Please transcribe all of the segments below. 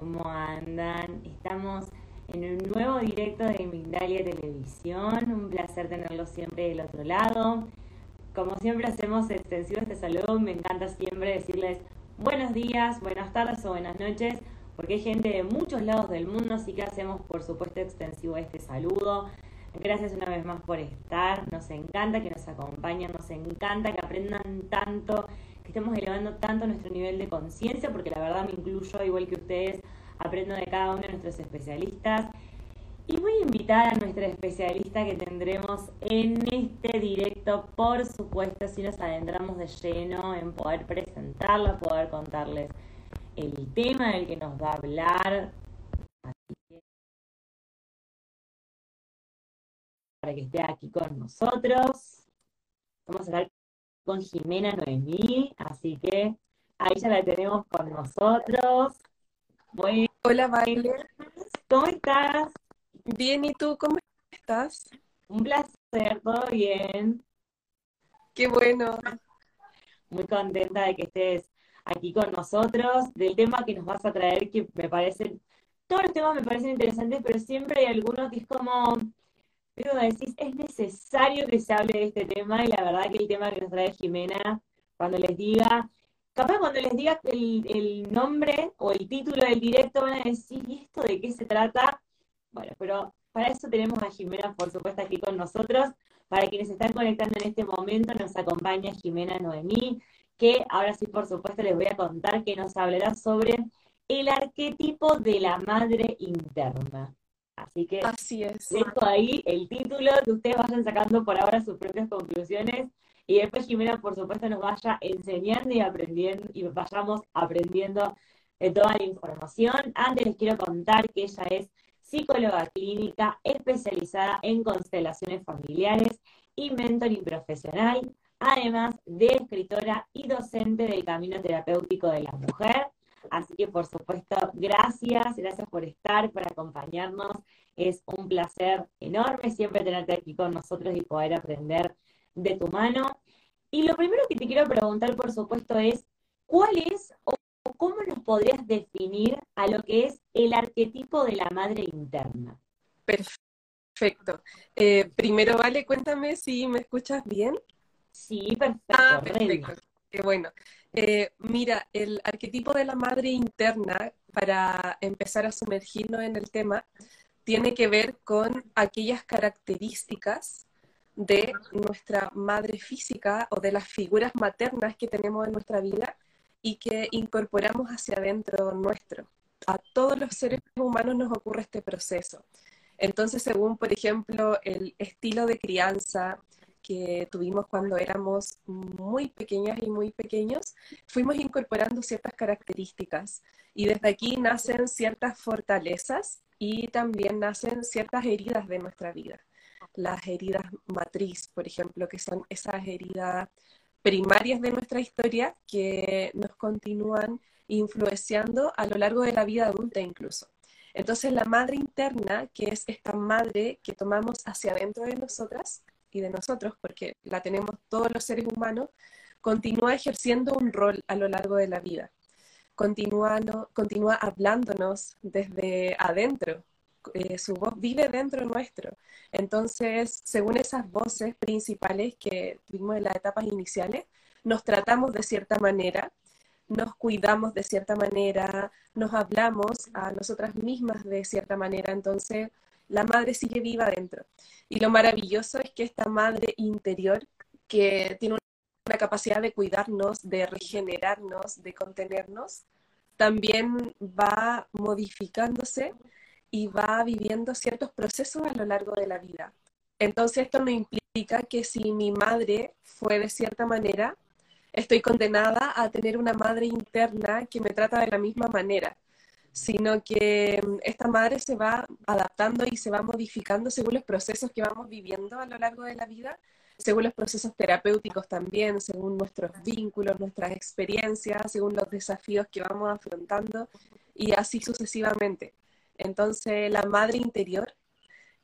¿Cómo andan? Estamos en un nuevo directo de Mindalia Televisión. Un placer tenerlos siempre del otro lado. Como siempre hacemos extensivo este saludo, me encanta siempre decirles buenos días, buenas tardes o buenas noches, porque hay gente de muchos lados del mundo, así que hacemos por supuesto extensivo este saludo. Gracias una vez más por estar, nos encanta que nos acompañen, nos encanta que aprendan tanto estemos elevando tanto nuestro nivel de conciencia, porque la verdad me incluyo, igual que ustedes, aprendo de cada uno de nuestros especialistas. Y voy a invitar a nuestra especialista que tendremos en este directo, por supuesto, si nos adentramos de lleno en poder presentarla, poder contarles el tema del que nos va a hablar. Así que, para que esté aquí con nosotros. Vamos a hablar con Jimena Noemí, así que ahí ya la tenemos con nosotros. Hola, Vale. ¿Cómo estás? Bien, ¿y tú cómo estás? Un placer, todo bien. Qué bueno. Muy contenta de que estés aquí con nosotros, del tema que nos vas a traer, que me parecen, todos los temas me parecen interesantes, pero siempre hay algunos que es como, pero decís, es necesario que se hable de este tema y la verdad que el tema que nos trae Jimena, cuando les diga, capaz cuando les diga el, el nombre o el título del directo van a decir, ¿y esto de qué se trata? Bueno, pero para eso tenemos a Jimena, por supuesto, aquí con nosotros. Para quienes están conectando en este momento, nos acompaña Jimena Noemí, que ahora sí, por supuesto, les voy a contar que nos hablará sobre el arquetipo de la madre interna. Así que Así es. dejo ahí el título, que ustedes vayan sacando por ahora sus propias conclusiones y después Jimena, por supuesto, nos vaya enseñando y aprendiendo y vayamos aprendiendo toda la información. Antes les quiero contar que ella es psicóloga clínica especializada en constelaciones familiares y mentoring profesional, además de escritora y docente del camino terapéutico de la mujer. Así que, por supuesto, gracias, gracias por estar, por acompañarnos. Es un placer enorme siempre tenerte aquí con nosotros y poder aprender de tu mano. Y lo primero que te quiero preguntar, por supuesto, es cuál es o cómo nos podrías definir a lo que es el arquetipo de la madre interna. Perfecto. Eh, primero, Vale, cuéntame si me escuchas bien. Sí, perfecto. Ah, perfecto. Qué bueno. Eh, mira, el arquetipo de la madre interna, para empezar a sumergirnos en el tema, tiene que ver con aquellas características de nuestra madre física o de las figuras maternas que tenemos en nuestra vida y que incorporamos hacia adentro nuestro. A todos los seres humanos nos ocurre este proceso. Entonces, según, por ejemplo, el estilo de crianza, que tuvimos cuando éramos muy pequeñas y muy pequeños, fuimos incorporando ciertas características y desde aquí nacen ciertas fortalezas y también nacen ciertas heridas de nuestra vida. Las heridas matriz, por ejemplo, que son esas heridas primarias de nuestra historia que nos continúan influenciando a lo largo de la vida adulta incluso. Entonces la madre interna, que es esta madre que tomamos hacia adentro de nosotras, y de nosotros, porque la tenemos todos los seres humanos, continúa ejerciendo un rol a lo largo de la vida. Continúa, continúa hablándonos desde adentro. Eh, su voz vive dentro nuestro. Entonces, según esas voces principales que tuvimos en las etapas iniciales, nos tratamos de cierta manera, nos cuidamos de cierta manera, nos hablamos a nosotras mismas de cierta manera. Entonces, la madre sigue viva dentro. Y lo maravilloso es que esta madre interior, que tiene una capacidad de cuidarnos, de regenerarnos, de contenernos, también va modificándose y va viviendo ciertos procesos a lo largo de la vida. Entonces esto no implica que si mi madre fue de cierta manera, estoy condenada a tener una madre interna que me trata de la misma manera sino que mm, esta madre se va adaptando y se va modificando según los procesos que vamos viviendo a lo largo de la vida, según los procesos terapéuticos también, según nuestros vínculos, nuestras experiencias, según los desafíos que vamos afrontando y así sucesivamente. Entonces, la madre interior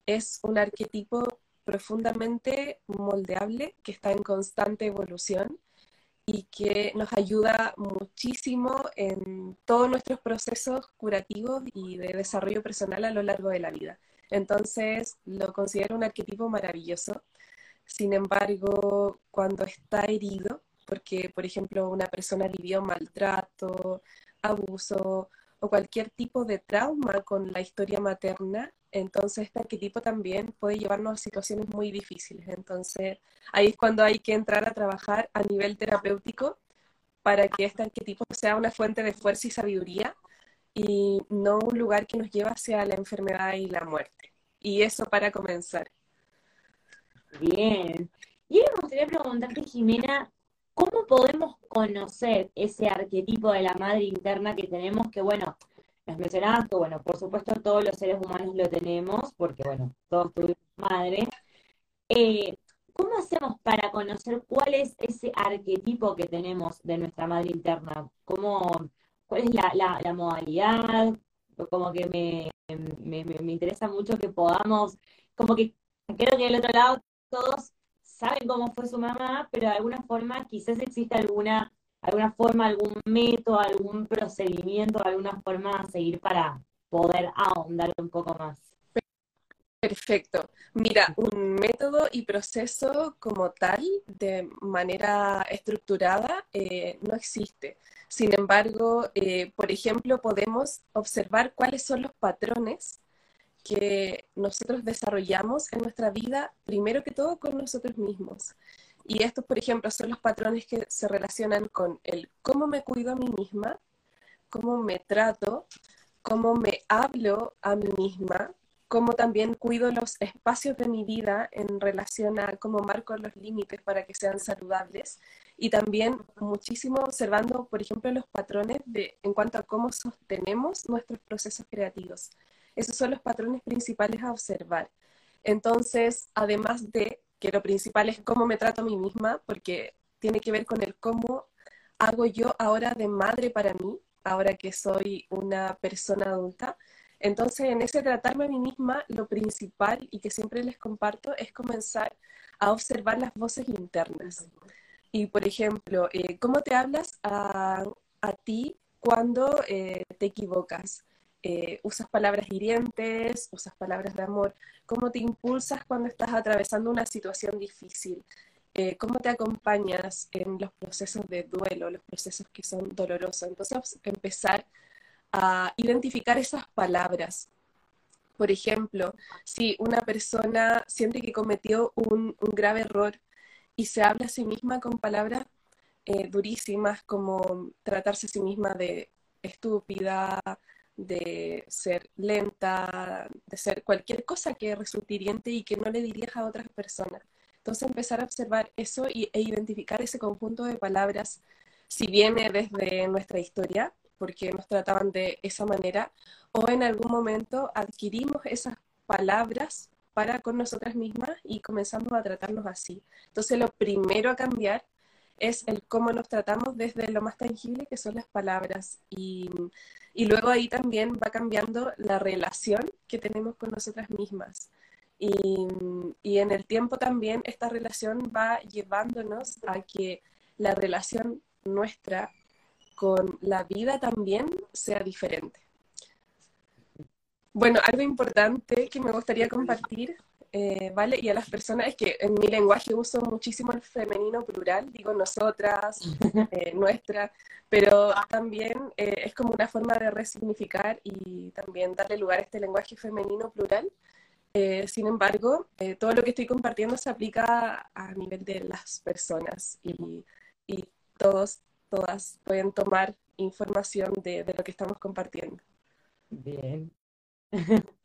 es un arquetipo profundamente moldeable que está en constante evolución y que nos ayuda muchísimo en todos nuestros procesos curativos y de desarrollo personal a lo largo de la vida. Entonces, lo considero un arquetipo maravilloso. Sin embargo, cuando está herido, porque, por ejemplo, una persona vivió maltrato, abuso o cualquier tipo de trauma con la historia materna, entonces este arquetipo también puede llevarnos a situaciones muy difíciles. Entonces ahí es cuando hay que entrar a trabajar a nivel terapéutico para que este arquetipo sea una fuente de fuerza y sabiduría y no un lugar que nos lleva hacia la enfermedad y la muerte. Y eso para comenzar. Bien. Y me gustaría preguntarte, Jimena, ¿cómo podemos conocer ese arquetipo de la madre interna que tenemos que, bueno, nos mencionabas que, bueno, por supuesto todos los seres humanos lo tenemos, porque, bueno, todos tuvimos madre. Eh, ¿Cómo hacemos para conocer cuál es ese arquetipo que tenemos de nuestra madre interna? ¿Cómo, ¿Cuál es la, modalidad? Como que me, me, me interesa mucho que podamos, como que creo que del otro lado todos saben cómo fue su mamá, pero de alguna forma quizás existe alguna alguna forma, algún método, algún procedimiento, alguna forma a seguir para poder ahondar un poco más. Perfecto. Mira, un método y proceso como tal, de manera estructurada, eh, no existe. Sin embargo, eh, por ejemplo, podemos observar cuáles son los patrones que nosotros desarrollamos en nuestra vida, primero que todo con nosotros mismos. Y estos, por ejemplo, son los patrones que se relacionan con el cómo me cuido a mí misma, cómo me trato, cómo me hablo a mí misma, cómo también cuido los espacios de mi vida en relación a cómo marco los límites para que sean saludables y también muchísimo observando, por ejemplo, los patrones de, en cuanto a cómo sostenemos nuestros procesos creativos. Esos son los patrones principales a observar. Entonces, además de que lo principal es cómo me trato a mí misma, porque tiene que ver con el cómo hago yo ahora de madre para mí, ahora que soy una persona adulta. Entonces, en ese tratarme a mí misma, lo principal y que siempre les comparto es comenzar a observar las voces internas. Y, por ejemplo, eh, ¿cómo te hablas a, ti cuando eh, te equivocas? Eh, usas palabras hirientes, usas palabras de amor, cómo te impulsas cuando estás atravesando una situación difícil, eh, cómo te acompañas en los procesos de duelo, los procesos que son dolorosos. Entonces, empezar a identificar esas palabras. Por ejemplo, si una persona siente que cometió un, grave error y se habla a sí misma con palabras eh, durísimas como tratarse a sí misma de estúpida, de ser lenta, de ser cualquier cosa que resulte hiriente y que no le dirías a otras personas. Entonces empezar a observar eso y, e identificar ese conjunto de palabras, si viene desde nuestra historia, porque nos trataban de esa manera, o en algún momento adquirimos esas palabras para con nosotras mismas y comenzamos a tratarnos así. Entonces lo primero a cambiar es el cómo nos tratamos desde lo más tangible que son las palabras y, y luego ahí también va cambiando la relación que tenemos con nosotras mismas. Y, y, en el tiempo también esta relación va llevándonos a que la relación nuestra con la vida también sea diferente. Bueno, algo importante que me gustaría compartir eh, ¿vale? Y a las personas, es que en mi lenguaje uso muchísimo el femenino plural, digo nosotras, eh, nuestra, pero también eh, es como una forma de resignificar y también darle lugar a este lenguaje femenino plural. sin embargo, todo lo que estoy compartiendo se aplica a nivel de las personas y, y todos, todas pueden tomar información de, de lo que estamos compartiendo. Bien.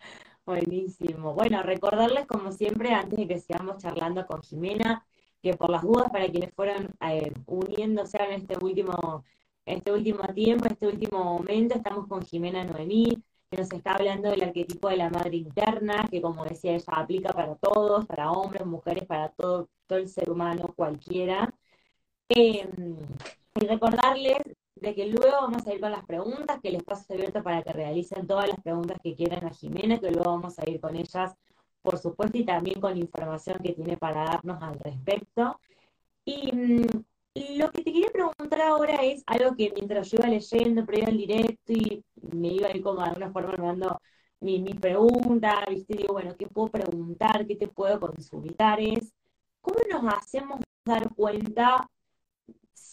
Buenísimo. Bueno, recordarles como siempre, antes de que sigamos charlando con Jimena, que por las dudas para quienes fueron eh, uniéndose en este último este último tiempo, este último momento, estamos con Jimena Noemí, que nos está hablando del arquetipo de la madre interna, que como decía ella, aplica para todos, para hombres, mujeres, para todo, todo el ser humano, cualquiera. Em, y recordarles de que luego vamos a ir con las preguntas, que el espacio abierto para que realicen todas las preguntas que quieran a Jimena, que luego vamos a ir con ellas, por supuesto, y también con información que tiene para darnos al respecto. Y mm, lo que te quería preguntar ahora es algo que mientras yo iba leyendo, iba al directo y me iba a ir como de alguna forma armando mi, mi pregunta, ¿viste? Digo, bueno, ¿qué puedo preguntar? ¿Qué te puedo consultar? Es, ¿cómo nos hacemos dar cuenta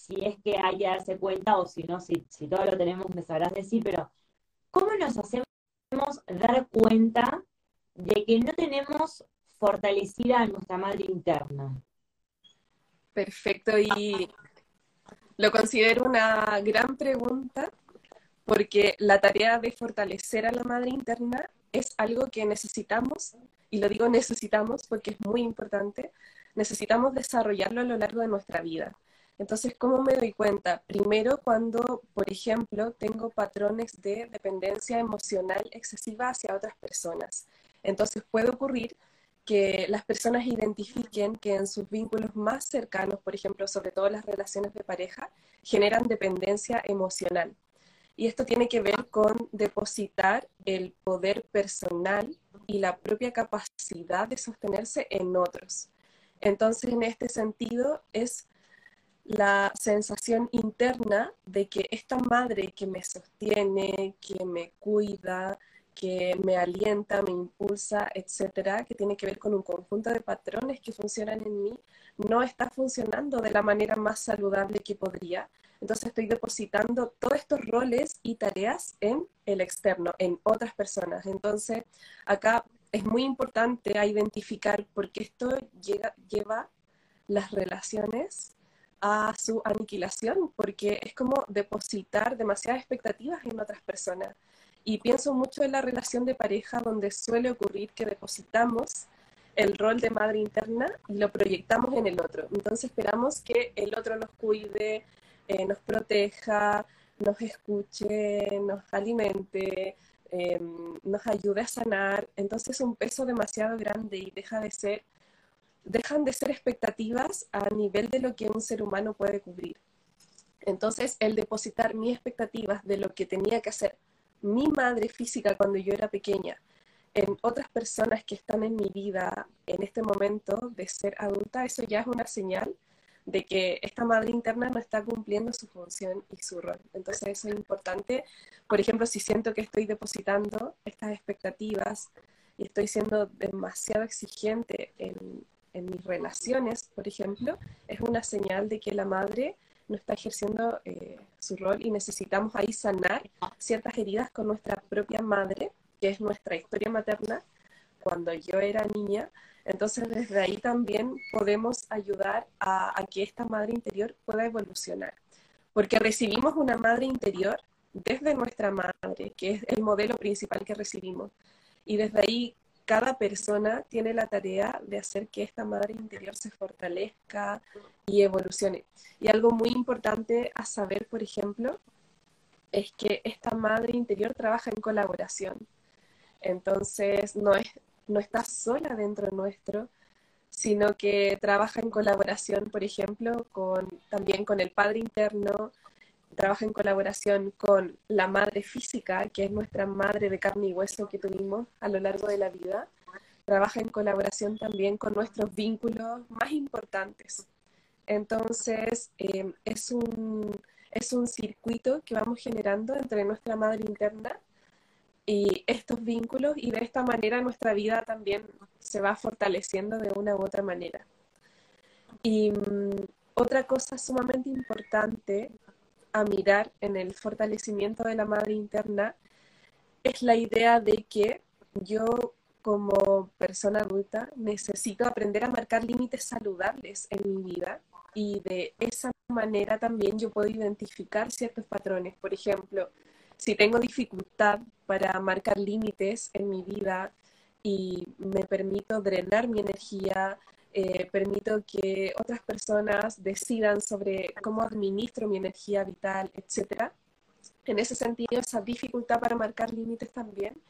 si es que hay que darse cuenta o si no, si, si todo lo tenemos, me sabrás decir, pero ¿cómo nos hacemos dar cuenta de que no tenemos fortalecida a nuestra madre interna? Perfecto, y lo considero una gran pregunta porque la tarea de fortalecer a la madre interna es algo que necesitamos, y lo digo necesitamos porque es muy importante, necesitamos desarrollarlo a lo largo de nuestra vida. Entonces, ¿cómo me doy cuenta? Primero, cuando, por ejemplo, tengo patrones de dependencia emocional excesiva hacia otras personas. Entonces, puede ocurrir que las personas identifiquen que en sus vínculos más cercanos, por ejemplo, sobre todo las relaciones de pareja, generan dependencia emocional. Y esto tiene que ver con depositar el poder personal y la propia capacidad de sostenerse en otros. Entonces, en este sentido, es la sensación interna de que esta madre que me sostiene, que me cuida, que me alienta, me impulsa, etcétera, que tiene que ver con un conjunto de patrones que funcionan en mí, no está funcionando de la manera más saludable que podría. Entonces estoy depositando todos estos roles y tareas en el externo, en otras personas. Entonces acá es muy importante identificar por qué esto lleva las relaciones a su aniquilación, porque es como depositar demasiadas expectativas en otras personas. Y pienso mucho en la relación de pareja donde suele ocurrir que depositamos el rol de madre interna y lo proyectamos en el otro. Entonces esperamos que el otro nos cuide, eh, nos proteja, nos escuche, nos alimente, em, nos ayude a sanar. Entonces es un peso demasiado grande y deja de ser dejan de ser expectativas a nivel de lo que un ser humano puede cubrir. Entonces, el depositar mis expectativas de lo que tenía que hacer mi madre física cuando yo era pequeña en otras personas que están en mi vida en este momento de ser adulta, eso ya es una señal de que esta madre interna no está cumpliendo su función y su rol. Entonces eso es importante. Por ejemplo, si siento que estoy depositando estas expectativas y estoy siendo demasiado exigente en, en mis relaciones, por ejemplo, es una señal de que la madre no está ejerciendo eh, su rol y necesitamos ahí sanar ciertas heridas con nuestra propia madre, que es nuestra historia materna, cuando yo era niña. Entonces desde ahí también podemos ayudar a, a que esta madre interior pueda evolucionar, porque recibimos una madre interior desde nuestra madre, que es el modelo principal que recibimos. Y desde ahí cada persona tiene la tarea de hacer que esta madre interior se fortalezca y evolucione. Y algo muy importante a saber, por ejemplo, es que esta madre interior trabaja en colaboración. Entonces, no, es, no está sola dentro nuestro, sino que trabaja en colaboración, por ejemplo, con, también con el padre interno, trabaja en colaboración con la madre física, que es nuestra madre de carne y hueso que tuvimos a lo largo de la vida. Trabaja en colaboración también con nuestros vínculos más importantes. Entonces, em, es, un, es un circuito que vamos generando entre nuestra madre interna y estos vínculos y de esta manera nuestra vida también se va fortaleciendo de una u otra manera. Y mm, otra cosa sumamente importante a mirar en el fortalecimiento de la madre interna es la idea de que yo como persona adulta necesito aprender a marcar límites saludables en mi vida y de esa manera también yo puedo identificar ciertos patrones. Por ejemplo, si tengo dificultad para marcar límites en mi vida y me permito drenar mi energía, eh, permito que otras personas decidan sobre cómo administro mi energía vital, etc. En ese sentido, esa dificultad para marcar límites también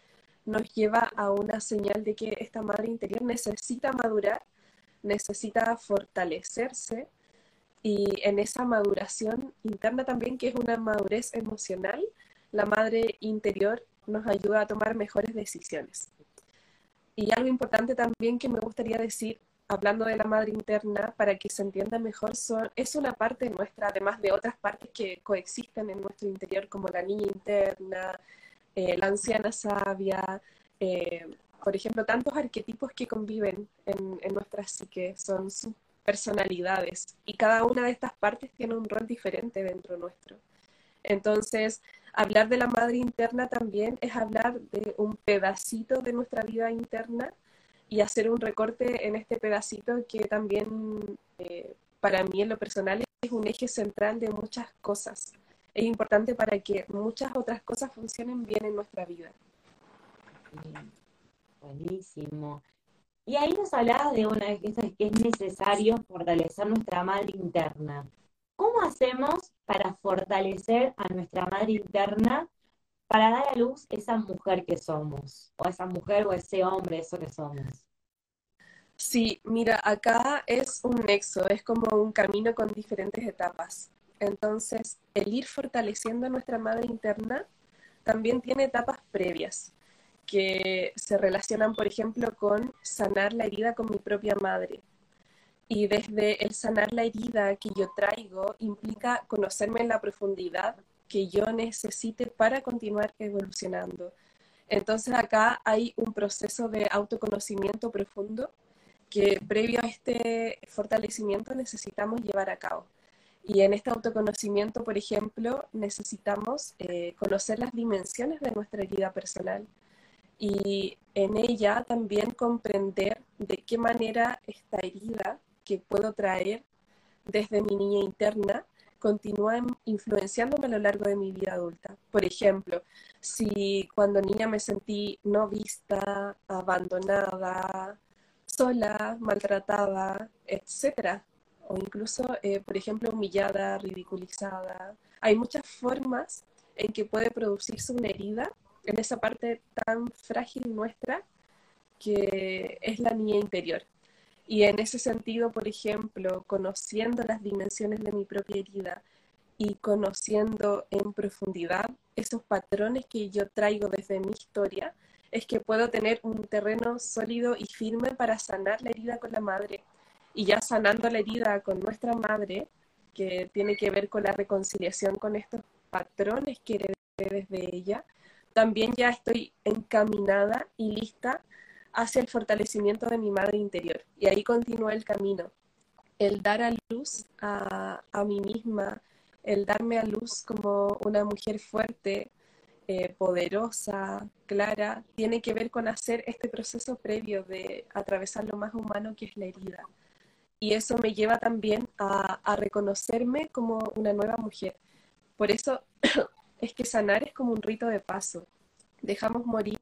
nos lleva a una señal de que esta madre interior necesita madurar, necesita fortalecerse y en esa maduración interna también, que es una madurez emocional, la madre interior nos ayuda a tomar mejores decisiones. Y algo importante también que me gustaría decir, hablando de la madre interna, para que se entienda mejor, es una parte nuestra, además de otras partes que coexisten en nuestro interior, como la niña interna, eh, la anciana sabia, eh, por ejemplo, tantos arquetipos que conviven en, en nuestra psique, son sus personalidades, y cada una de estas partes tiene un rol diferente dentro nuestro. Entonces, hablar de la madre interna también es hablar de un pedacito de nuestra vida interna y hacer un recorte en este pedacito que también eh, para mí en lo personal es un eje central de muchas cosas. Es importante para que muchas otras cosas funcionen bien en nuestra vida. Buenísimo. Y ahí nos hablabas de una vez que es necesario fortalecer nuestra madre interna. ¿Cómo hacemos para fortalecer a nuestra madre interna para dar a luz esa mujer que somos? O esa mujer o ese hombre, eso que somos. Sí, mira, acá es un nexo, es como un camino con diferentes etapas. Entonces, el ir fortaleciendo a nuestra madre interna también tiene etapas previas que se relacionan, por ejemplo, con sanar la herida con mi propia madre, y desde el sanar la herida que yo traigo implica conocerme en la profundidad que yo necesite para continuar evolucionando. Entonces acá hay un proceso de autoconocimiento profundo que previo a este fortalecimiento necesitamos llevar a cabo. Y en este autoconocimiento, por ejemplo, necesitamos eh, conocer las dimensiones de nuestra herida personal y en ella también comprender de qué manera esta herida que puedo traer desde mi niña interna continúa influenciándome a lo largo de mi vida adulta. Por ejemplo, si cuando niña me sentí no vista, abandonada, sola, maltratada, etc. O incluso, eh, por ejemplo, humillada, ridiculizada. Hay muchas formas en que puede producirse una herida en esa parte tan frágil nuestra que es la niña interior. Y en ese sentido, por ejemplo, conociendo las dimensiones de mi propia herida y conociendo en profundidad esos patrones que yo traigo desde mi historia, es que puedo tener un terreno sólido y firme para sanar la herida con la madre. Y ya sanando la herida con nuestra madre, que tiene que ver con la reconciliación con estos patrones que heredé desde ella, también ya estoy encaminada y lista hacia el fortalecimiento de mi madre interior. Y ahí continúa el camino. El dar a luz a, mí misma, el darme a luz como una mujer fuerte, eh, poderosa, clara, tiene que ver con hacer este proceso previo de atravesar lo más humano que es la herida. Y eso me lleva también a, a reconocerme como una nueva mujer. Por eso es que sanar es como un rito de paso. Dejamos morir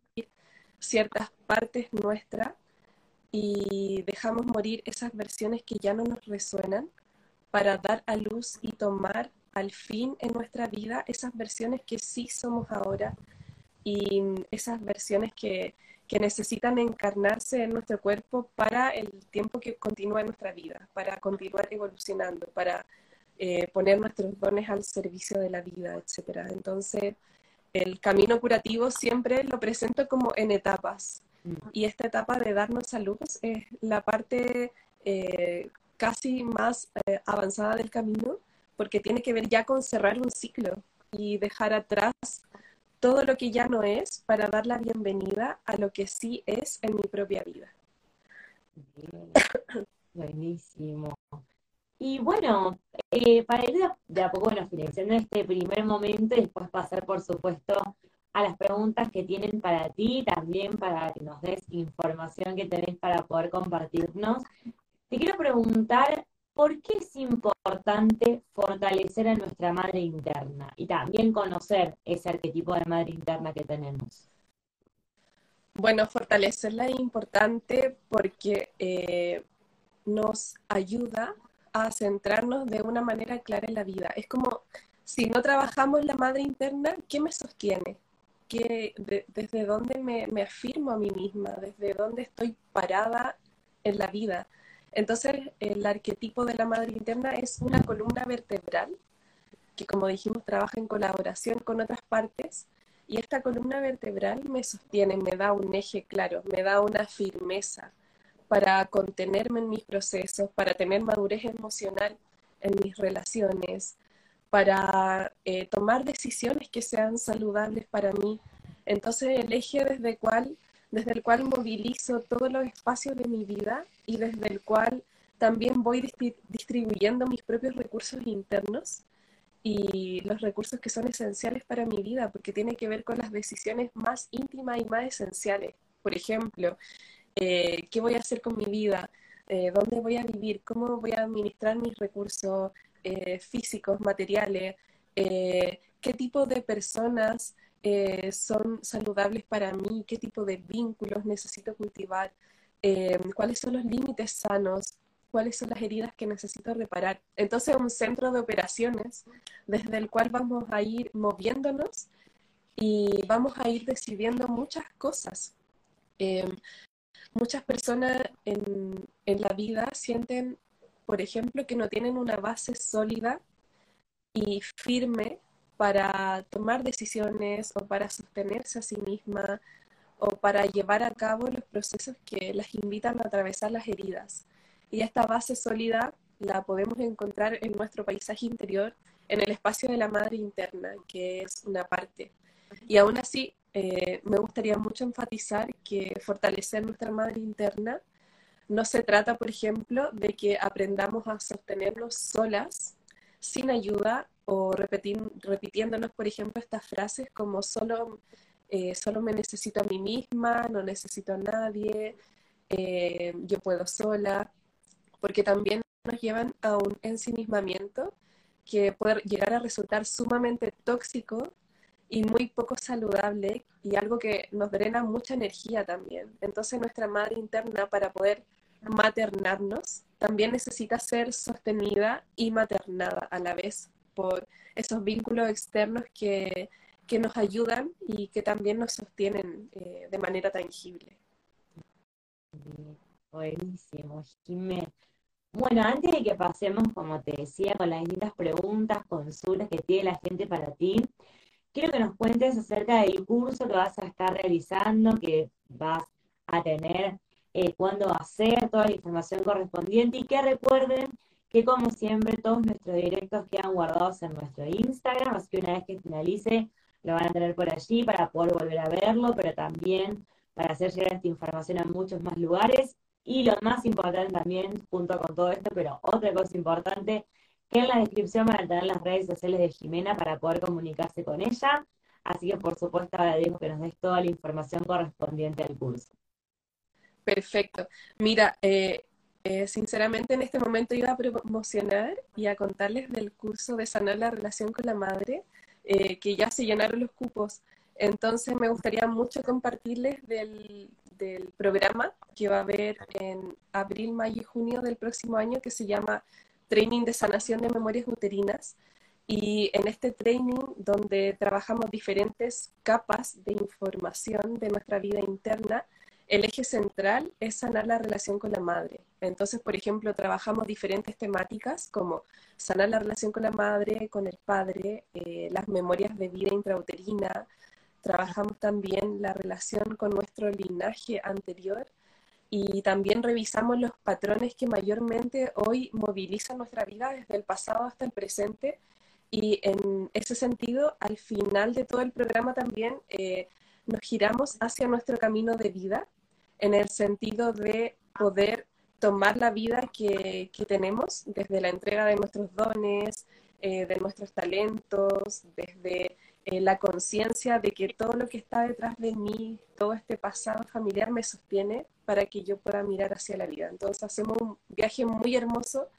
ciertas partes nuestras y dejamos morir esas versiones que ya no nos resuenan para dar a luz y tomar al fin en nuestra vida esas versiones que sí somos ahora y esas versiones que, que necesitan encarnarse en nuestro cuerpo para el tiempo que continúa en nuestra vida, para continuar evolucionando, para eh, poner nuestros dones al servicio de la vida, etc. Entonces, el camino curativo siempre lo presento como en etapas. Y esta etapa de darnos salud es la parte eh, casi más eh, avanzada del camino, porque tiene que ver ya con cerrar un ciclo y dejar atrás todo lo que ya no es para dar la bienvenida a lo que sí es en mi propia vida. Buenísimo. Y bueno, eh, para ir de a, poco, bueno, finalizando este primer momento y después pasar, por supuesto, a las preguntas que tienen para ti, también para que nos des información que tenés para poder compartirnos. Te quiero preguntar, ¿por qué es importante fortalecer a nuestra madre interna y también conocer ese arquetipo de madre interna que tenemos? Bueno, fortalecerla es importante porque eh, nos ayuda a centrarnos de una manera clara en la vida. Es como si no trabajamos la madre interna, ¿qué me sostiene? ¿Qué, ¿Desde dónde me, me, afirmo a mí misma? ¿Desde dónde estoy parada en la vida? Entonces, el arquetipo de la madre interna es una columna vertebral que, como dijimos, trabaja en colaboración con otras partes. Y esta columna vertebral me sostiene, me da un eje claro, me da una firmeza para contenerme en mis procesos, para tener madurez emocional en mis relaciones, para eh, tomar decisiones que sean saludables para mí. Entonces el eje desde, cual, desde el cual movilizo todos los espacios de mi vida y desde el cual también voy distribuyendo mis propios recursos internos y los recursos que son esenciales para mi vida, porque tiene que ver con las decisiones más íntimas y más esenciales. Por ejemplo, eh, qué voy a hacer con mi vida, eh, dónde voy a vivir, cómo voy a administrar mis recursos eh, físicos, materiales, qué tipo de personas son saludables para mí, qué tipo de vínculos necesito cultivar, cuáles son los límites sanos, cuáles son las heridas que necesito reparar. Entonces, un centro de operaciones desde el cual vamos a ir moviéndonos y vamos a ir decidiendo muchas cosas muchas personas en, la vida sienten, por ejemplo, que no tienen una base sólida y firme para tomar decisiones o para sostenerse a sí misma o para llevar a cabo los procesos que las invitan a atravesar las heridas. Y esta base sólida la podemos encontrar en nuestro paisaje interior, en el espacio de la madre interna, que es una parte. Y aún así, eh, me gustaría mucho enfatizar que fortalecer nuestra madre interna no se trata, por ejemplo, de que aprendamos a sostenernos solas, sin ayuda, o repitiéndonos, por ejemplo, estas frases como solo, eh, solo me necesito a mí misma, no necesito a nadie, eh, yo puedo sola, porque también nos llevan a un ensimismamiento que puede llegar a resultar sumamente tóxico y muy poco saludable y algo que nos drena mucha energía también. Entonces nuestra madre interna para poder maternarnos también necesita ser sostenida y maternada a la vez por esos vínculos externos que, que nos ayudan y que también nos sostienen eh, de manera tangible. Buenísimo, Jimé. Bueno, antes de que pasemos, como te decía, con las distintas preguntas, consultas que tiene la gente para ti, quiero que nos cuentes acerca del curso que vas a estar realizando, que vas a tener, eh, cuándo va a ser, toda la información correspondiente y que recuerden que como siempre todos nuestros directos quedan guardados en nuestro Instagram, así que una vez que finalice lo van a tener por allí para poder volver a verlo, pero también para hacer llegar esta información a muchos más lugares. Y lo más importante también, junto con todo esto, pero otra cosa importante, en la descripción van a tener las redes sociales de Jimena para poder comunicarse con ella. Así que, por supuesto, ahora digo que nos des toda la información correspondiente al curso. Perfecto. Mira, eh, eh, sinceramente en este momento iba a promocionar y a contarles del curso de sanar la relación con la madre, eh, que ya se llenaron los cupos. Entonces me gustaría mucho compartirles del, del programa que va a haber en abril, mayo y junio del próximo año, que se llama training de sanación de memorias uterinas. Y en este training, donde trabajamos diferentes capas de información de nuestra vida interna, el eje central es sanar la relación con la madre. Entonces, por ejemplo, trabajamos diferentes temáticas como sanar la relación con la madre, con el padre, eh, las memorias de vida intrauterina. Trabajamos también la relación con nuestro linaje anterior y también revisamos los patrones que mayormente hoy movilizan nuestra vida desde el pasado hasta el presente. Y en ese sentido, al final de todo el programa también eh, nos giramos hacia nuestro camino de vida en el sentido de poder tomar la vida que, que tenemos desde la entrega de nuestros dones, eh, de nuestros talentos, desde eh, la conciencia de que todo lo que está detrás de mí, todo este pasado familiar me sostiene para que yo pueda mirar hacia la vida. Entonces hacemos un viaje muy hermoso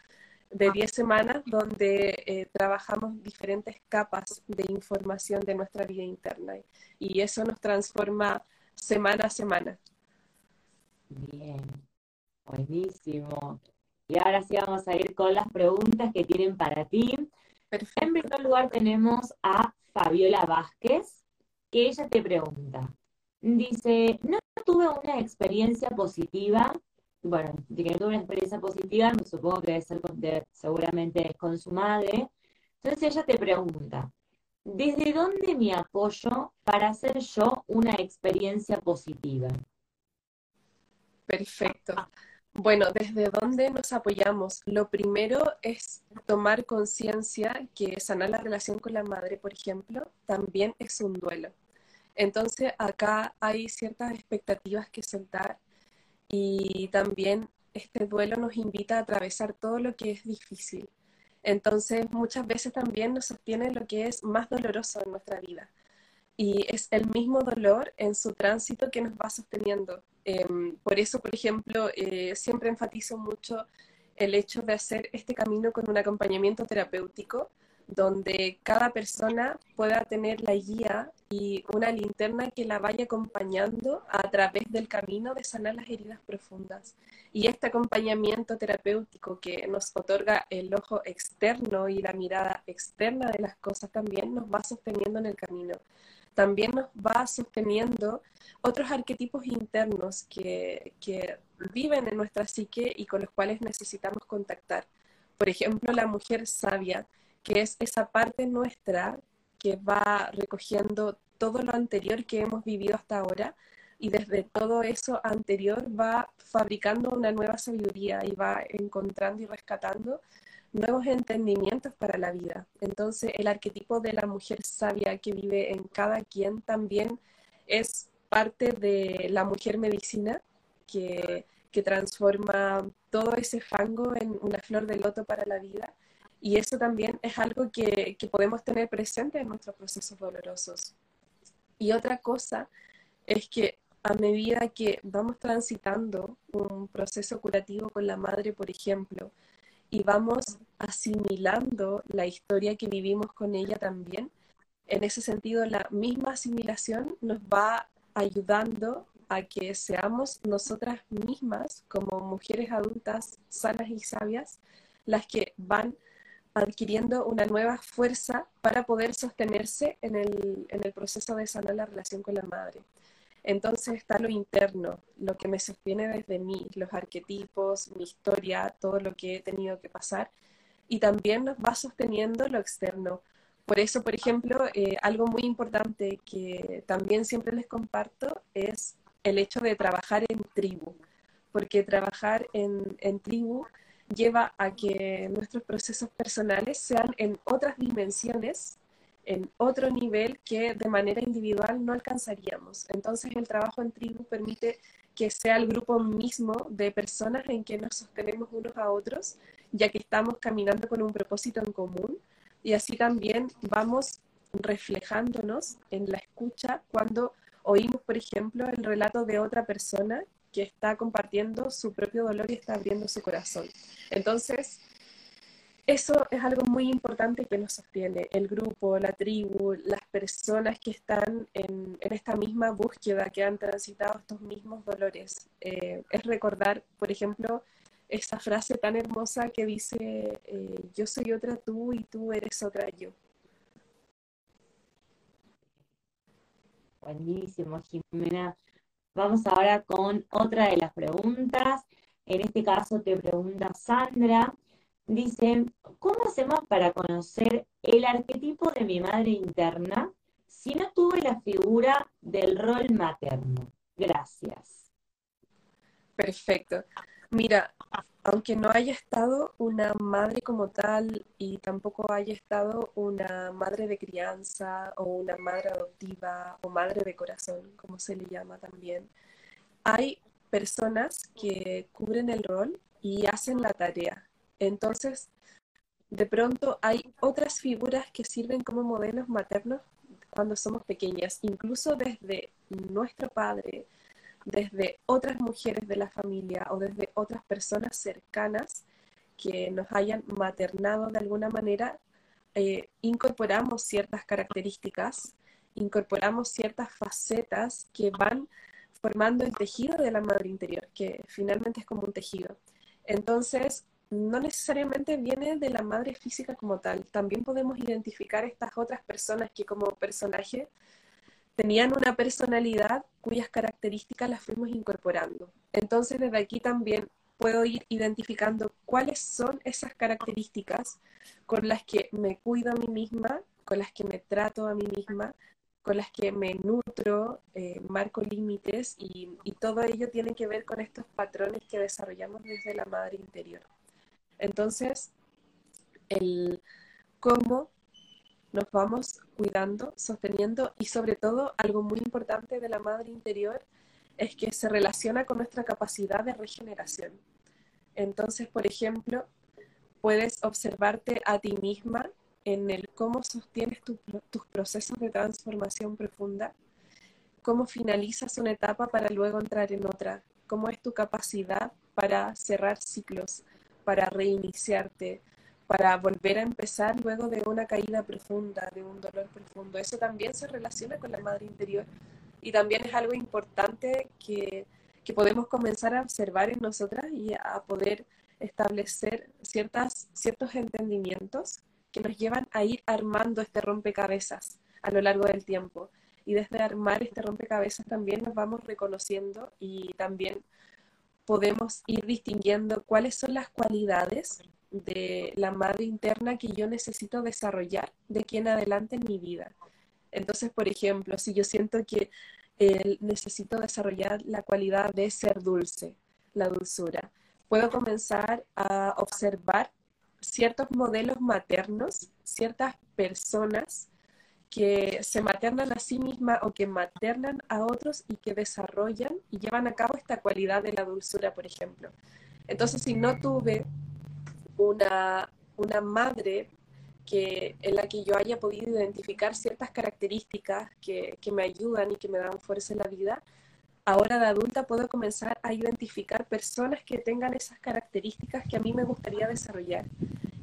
de 10 semanas donde eh, trabajamos diferentes capas de información de nuestra vida interna y eso nos transforma semana a semana. Bien, buenísimo. Y ahora sí vamos a ir con las preguntas que tienen para ti. En primer lugar tenemos a Fabiola Vázquez, que ella te pregunta. Dice, no tuve una experiencia positiva, bueno, de que no tuve una experiencia positiva, me supongo que debe ser seguramente con su madre. Entonces ella te pregunta, ¿desde dónde me apoyo para hacer yo una experiencia positiva? Perfecto. Bueno, ¿desde dónde nos apoyamos? Lo primero es tomar conciencia que sanar la relación con la madre, por ejemplo, también es un duelo. Entonces, acá hay ciertas expectativas que soltar y también este duelo nos invita a atravesar todo lo que es difícil. Entonces, muchas veces también nos sostiene lo que es más doloroso en nuestra vida. Y es el mismo dolor en su tránsito que nos va sosteniendo. Em, por eso, por ejemplo, eh, siempre enfatizo mucho el hecho de hacer este camino con un acompañamiento terapéutico, donde cada persona pueda tener la guía y una linterna que la vaya acompañando a través del camino de sanar las heridas profundas. Y este acompañamiento terapéutico que nos otorga el ojo externo y la mirada externa de las cosas también nos va sosteniendo en el camino también nos va sosteniendo otros arquetipos internos que, viven en nuestra psique y con los cuales necesitamos contactar. Por ejemplo, la mujer sabia, que es esa parte nuestra que va recogiendo todo lo anterior que hemos vivido hasta ahora y desde todo eso anterior va fabricando una nueva sabiduría y va encontrando y rescatando nuevos entendimientos para la vida. Entonces, el arquetipo de la mujer sabia que vive en cada quien también es parte de la mujer medicina que, transforma todo ese fango en una flor de loto para la vida. Y eso también es algo que, que podemos tener presente en nuestros procesos dolorosos. Y otra cosa es que a medida que vamos transitando un proceso curativo con la madre, por ejemplo, y vamos asimilando la historia que vivimos con ella también. En ese sentido, la misma asimilación nos va ayudando a que seamos nosotras mismas, como mujeres adultas sanas y sabias, las que van adquiriendo una nueva fuerza para poder sostenerse en el, en el proceso de sanar la relación con la madre. Entonces está lo interno, lo que me sostiene desde mí, los arquetipos, mi historia, todo lo que he tenido que pasar. Y también nos va sosteniendo lo externo. Por eso, por ejemplo, eh, algo muy importante que también siempre les comparto es el hecho de trabajar en tribu. Porque trabajar en, en tribu lleva a que nuestros procesos personales sean en otras dimensiones en otro nivel que de manera individual no alcanzaríamos. Entonces el trabajo en tribu permite que sea el grupo mismo de personas en que nos sostenemos unos a otros, ya que estamos caminando con un propósito en común y así también vamos reflejándonos en la escucha cuando oímos, por ejemplo, el relato de otra persona que está compartiendo su propio dolor y está abriendo su corazón. Entonces, eso es algo muy importante que nos sostiene, el grupo, la tribu, las personas que están en, esta misma búsqueda, que han transitado estos mismos dolores. Eh, es recordar, por ejemplo, esa frase tan hermosa que dice, eh, yo soy otra tú y tú eres otra yo. Buenísimo, Jimena. Vamos ahora con otra de las preguntas. En este caso te pregunta Sandra. Dice, ¿cómo hacemos para conocer el arquetipo de mi madre interna si no tuve la figura del rol materno? Gracias. Perfecto. Mira, aunque no haya estado una madre como tal y tampoco haya estado una madre de crianza o una madre adoptiva o madre de corazón, como se le llama también, hay personas que cubren el rol y hacen la tarea entonces, de pronto hay otras figuras que sirven como modelos maternos cuando somos pequeñas, incluso desde nuestro padre, desde otras mujeres de la familia o desde otras personas cercanas que nos hayan maternado de alguna manera, eh, incorporamos ciertas características, incorporamos ciertas facetas que van formando el tejido de la madre interior, que finalmente es como un tejido. Entonces, no necesariamente viene de la madre física como tal. También podemos identificar estas otras personas que como personaje tenían una personalidad cuyas características las fuimos incorporando. Entonces desde aquí también puedo ir identificando cuáles son esas características con las que me cuido a mí misma, con las que me trato a mí misma, con las que me nutro, eh, marco límites y, y todo ello tiene que ver con estos patrones que desarrollamos desde la madre interior. Entonces, el cómo nos vamos cuidando, sosteniendo y sobre todo algo muy importante de la madre interior es que se relaciona con nuestra capacidad de regeneración. Entonces, por ejemplo, puedes observarte a ti misma en el cómo sostienes tus procesos de transformación profunda, cómo finalizas una etapa para luego entrar en otra, cómo es tu capacidad para cerrar ciclos, para reiniciarte, para volver a empezar luego de una caída profunda, de un dolor profundo. Eso también se relaciona con la madre interior y también es algo importante que, que podemos comenzar a observar en nosotras y a poder establecer ciertas, ciertos entendimientos que nos llevan a ir armando este rompecabezas a lo largo del tiempo. Y desde armar este rompecabezas también nos vamos reconociendo y también podemos ir distinguiendo cuáles son las cualidades de la madre interna que yo necesito desarrollar de aquí en adelante en mi vida. Entonces, por ejemplo, si yo siento que necesito desarrollar la cualidad de ser dulce, la dulzura, puedo comenzar a observar ciertos modelos maternos, ciertas personas que se maternan a sí mismas o que maternan a otros y que desarrollan y llevan a cabo esta cualidad de la dulzura, por ejemplo. Entonces, si no tuve una, una madre que, en la que yo haya podido identificar ciertas características que, que me ayudan y que me dan fuerza en la vida, ahora de adulta puedo comenzar a identificar personas que tengan esas características que a mí me gustaría desarrollar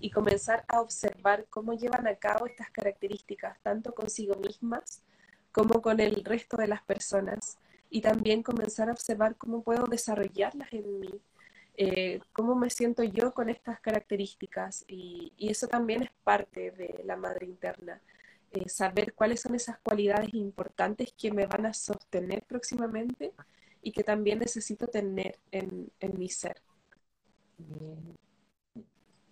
y comenzar a observar cómo llevan a cabo estas características, tanto consigo mismas como con el resto de las personas. Y también comenzar a observar cómo puedo desarrollarlas en mí, eh, cómo me siento yo con estas características. Y, eso también es parte de la madre interna. Eh, saber cuáles son esas cualidades importantes que me van a sostener próximamente y que también necesito tener en, en mi ser. Bien.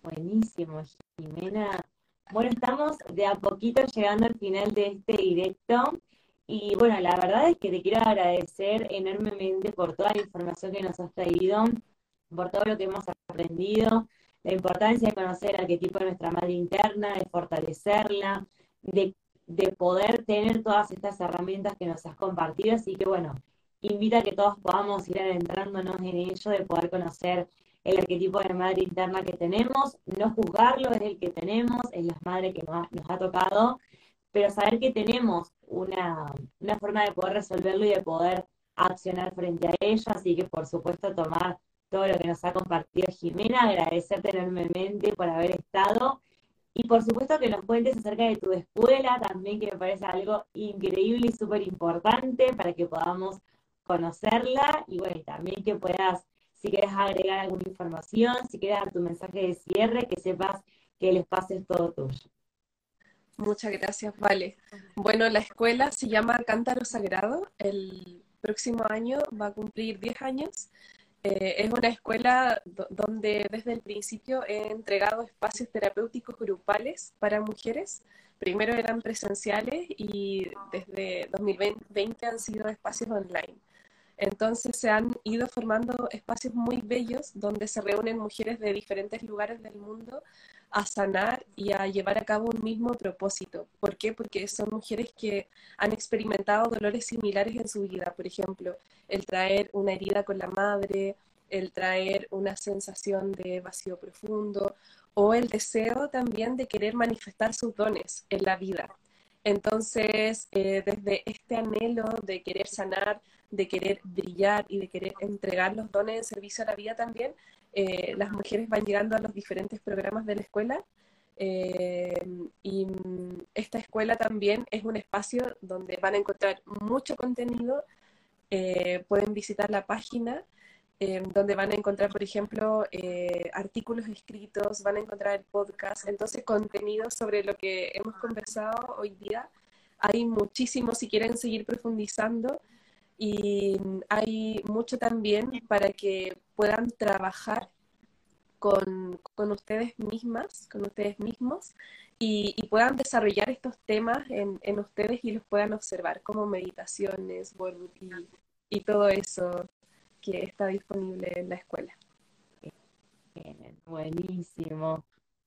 Buenísimo, Jimena. Bueno, estamos de a poquito llegando al final de este directo. Y bueno, la verdad es que te quiero agradecer enormemente por toda la información que nos has traído, por todo lo que hemos aprendido, la importancia de conocer a qué tipo de nuestra madre interna, de fortalecerla, de, de poder tener todas estas herramientas que nos has compartido. Así que bueno, invita a que todos podamos ir adentrándonos en ello, de poder conocer el arquetipo de madre interna que tenemos, no juzgarlo, es el que tenemos, es la madre que nos ha, tocado, pero saber que tenemos una, una forma de poder resolverlo y de poder accionar frente a ello, así que por supuesto tomar todo lo que nos ha compartido Jimena, agradecerte enormemente por haber estado y por supuesto que nos cuentes acerca de tu escuela también, que me parece algo increíble y súper importante para que podamos conocerla y bueno, también que puedas si quieres agregar alguna información, si quieres dar tu mensaje de cierre, que sepas que el espacio es todo tuyo. Muchas gracias, vale. Bueno, la escuela se llama Cántaro Sagrado. El próximo año va a cumplir 10 años. Eh, es una escuela donde desde el principio he entregado espacios terapéuticos grupales para mujeres. Primero eran presenciales y desde 2020 han sido espacios online. Entonces se han ido formando espacios muy bellos donde se reúnen mujeres de diferentes lugares del mundo a sanar y a llevar a cabo un mismo propósito. ¿Por qué? Porque son mujeres que han experimentado dolores similares en su vida. Por ejemplo, el traer una herida con la madre, el traer una sensación de vacío profundo o el deseo también de querer manifestar sus dones en la vida. Entonces, eh, desde este anhelo de querer sanar, de querer brillar y de querer entregar los dones en servicio a la vida también, eh, las mujeres van llegando a los diferentes programas de la escuela. Eh, y esta escuela también es un espacio donde van a encontrar mucho contenido. pueden visitar la página donde van a encontrar, por ejemplo, eh, artículos escritos, van a encontrar el podcast, entonces contenido sobre lo que hemos conversado hoy día. Hay muchísimo si quieren seguir profundizando y hay mucho también para que puedan trabajar con, con ustedes mismas, con ustedes mismos y, puedan desarrollar estos temas en, en, ustedes y los puedan observar como meditaciones, y, y todo eso que está disponible en la escuela. buenísimo.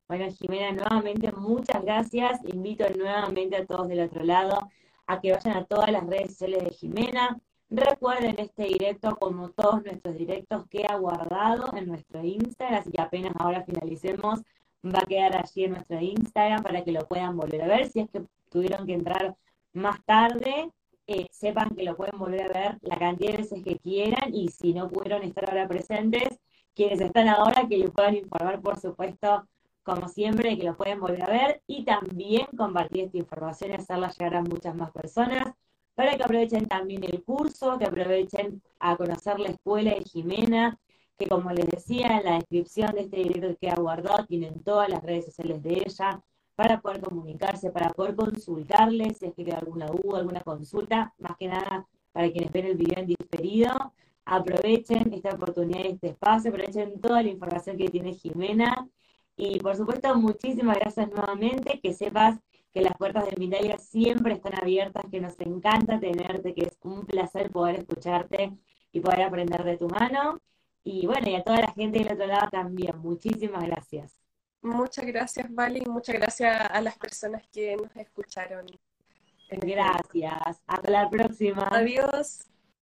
Bueno, Jimena, nuevamente muchas gracias. Invito nuevamente a todos del otro lado a que vayan a todas las redes sociales de Jimena. Recuerden este directo, como todos nuestros directos, que ha guardado en nuestro Instagram, así que apenas ahora finalicemos, va a quedar allí en nuestro Instagram para que lo puedan volver a ver. Si es que tuvieron que entrar más tarde, eh, sepan que lo pueden volver a ver la cantidad de veces que quieran y si no pudieron estar ahora presentes, quienes están ahora, que les puedan informar, por supuesto, como siempre, que lo pueden volver a ver y también compartir esta información y hacerla llegar a muchas más personas para que aprovechen también el curso, que aprovechen a conocer la escuela de Jimena, que como les decía en la descripción de este directo que ha guardado, tienen todas las redes sociales de ella, para poder comunicarse, para poder consultarles si es que queda alguna duda, alguna consulta, más que nada para quienes ven el video en diferido, aprovechen esta oportunidad, este espacio, aprovechen toda la información que tiene Jimena. Y por supuesto muchísimas gracias nuevamente, que sepas que las puertas de Mindalia siempre están abiertas, que nos encanta tenerte, que es un placer poder escucharte y poder aprender de tu mano. Y bueno, y a toda la gente del otro lado también, muchísimas gracias. Muchas gracias, Vale, y muchas gracias a las personas que nos escucharon. Gracias. Hasta la próxima. Adiós.